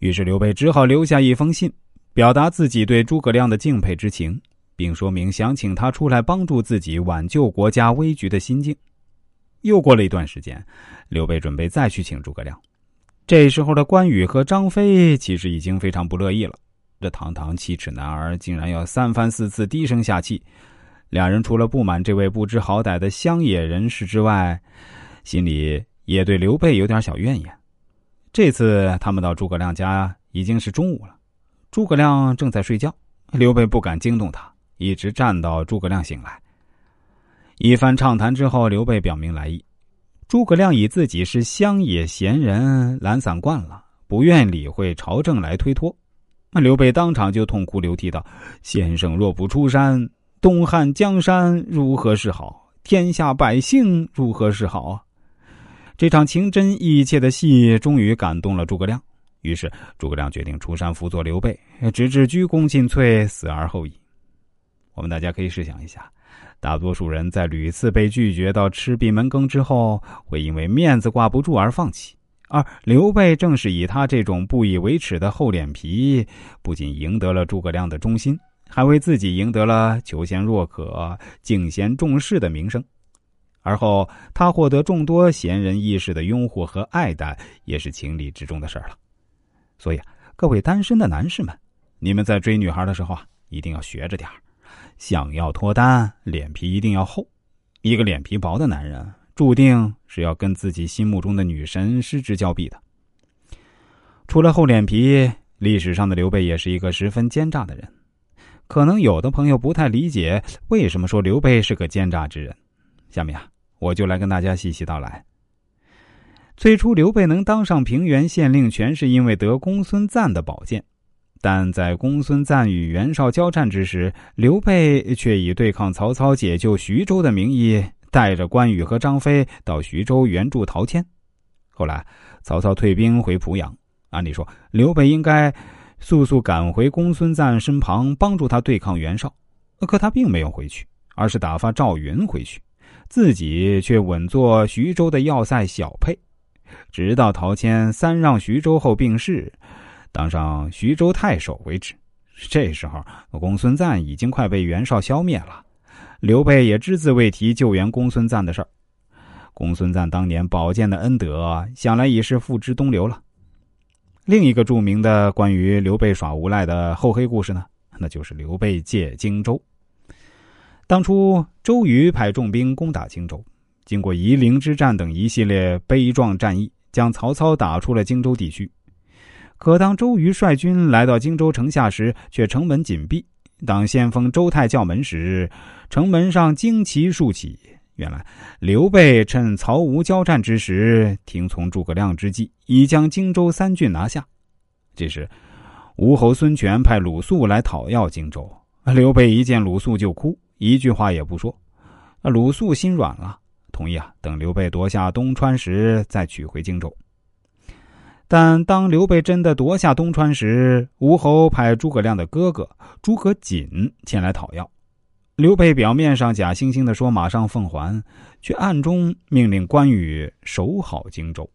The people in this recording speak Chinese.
于是刘备只好留下一封信，表达自己对诸葛亮的敬佩之情，并说明想请他出来帮助自己挽救国家危局的心境。又过了一段时间，刘备准备再去请诸葛亮。这时候的关羽和张飞其实已经非常不乐意了。这堂堂七尺男儿竟然要三番四次低声下气，两人除了不满这位不知好歹的乡野人士之外，心里也对刘备有点小怨言。这次他们到诸葛亮家已经是中午了，诸葛亮正在睡觉，刘备不敢惊动他，一直站到诸葛亮醒来。一番畅谈之后，刘备表明来意。诸葛亮以自己是乡野闲人，懒散惯了，不愿理会朝政来推脱。那刘备当场就痛哭流涕道：“先生若不出山，东汉江山如何是好？天下百姓如何是好啊？”这场情真意切的戏终于感动了诸葛亮，于是诸葛亮决定出山辅佐刘备，直至鞠躬尽瘁，死而后已。我们大家可以试想一下。大多数人在屡次被拒绝到吃闭门羹之后，会因为面子挂不住而放弃。而刘备正是以他这种不以为耻的厚脸皮，不仅赢得了诸葛亮的忠心，还为自己赢得了求贤若渴、敬贤重士的名声。而后，他获得众多贤人义士的拥护和爱戴，也是情理之中的事儿了。所以啊，各位单身的男士们，你们在追女孩的时候啊，一定要学着点儿。想要脱单，脸皮一定要厚。一个脸皮薄的男人，注定是要跟自己心目中的女神失之交臂的。除了厚脸皮，历史上的刘备也是一个十分奸诈的人。可能有的朋友不太理解，为什么说刘备是个奸诈之人。下面啊，我就来跟大家细细道来。最初，刘备能当上平原县令，全是因为得公孙瓒的宝剑。但在公孙瓒与袁绍交战之时，刘备却以对抗曹操、解救徐州的名义，带着关羽和张飞到徐州援助陶谦。后来曹操退兵回濮阳，按理说刘备应该速速赶回公孙瓒身旁，帮助他对抗袁绍。可他并没有回去，而是打发赵云回去，自己却稳坐徐州的要塞小沛，直到陶谦三让徐州后病逝。当上徐州太守为止。这时候，公孙瓒已经快被袁绍消灭了，刘备也只字未提救援公孙瓒的事儿。公孙瓒当年宝剑的恩德，想来已是付之东流了。另一个著名的关于刘备耍无赖的厚黑故事呢，那就是刘备借荆州。当初周瑜派重兵攻打荆州，经过夷陵之战等一系列悲壮战役，将曹操打出了荆州地区。可当周瑜率军来到荆州城下时，却城门紧闭。当先锋周泰叫门时，城门上旌旗竖起。原来刘备趁曹吴交战之时，听从诸葛亮之计，已将荆州三郡拿下。这时，吴侯孙权派鲁肃来讨要荆州。刘备一见鲁肃就哭，一句话也不说。那鲁肃心软了，同意啊，等刘备夺下东川时再取回荆州。但当刘备真的夺下东川时，吴侯派诸葛亮的哥哥诸葛瑾前来讨要。刘备表面上假惺惺的说马上奉还，却暗中命令关羽守好荆州。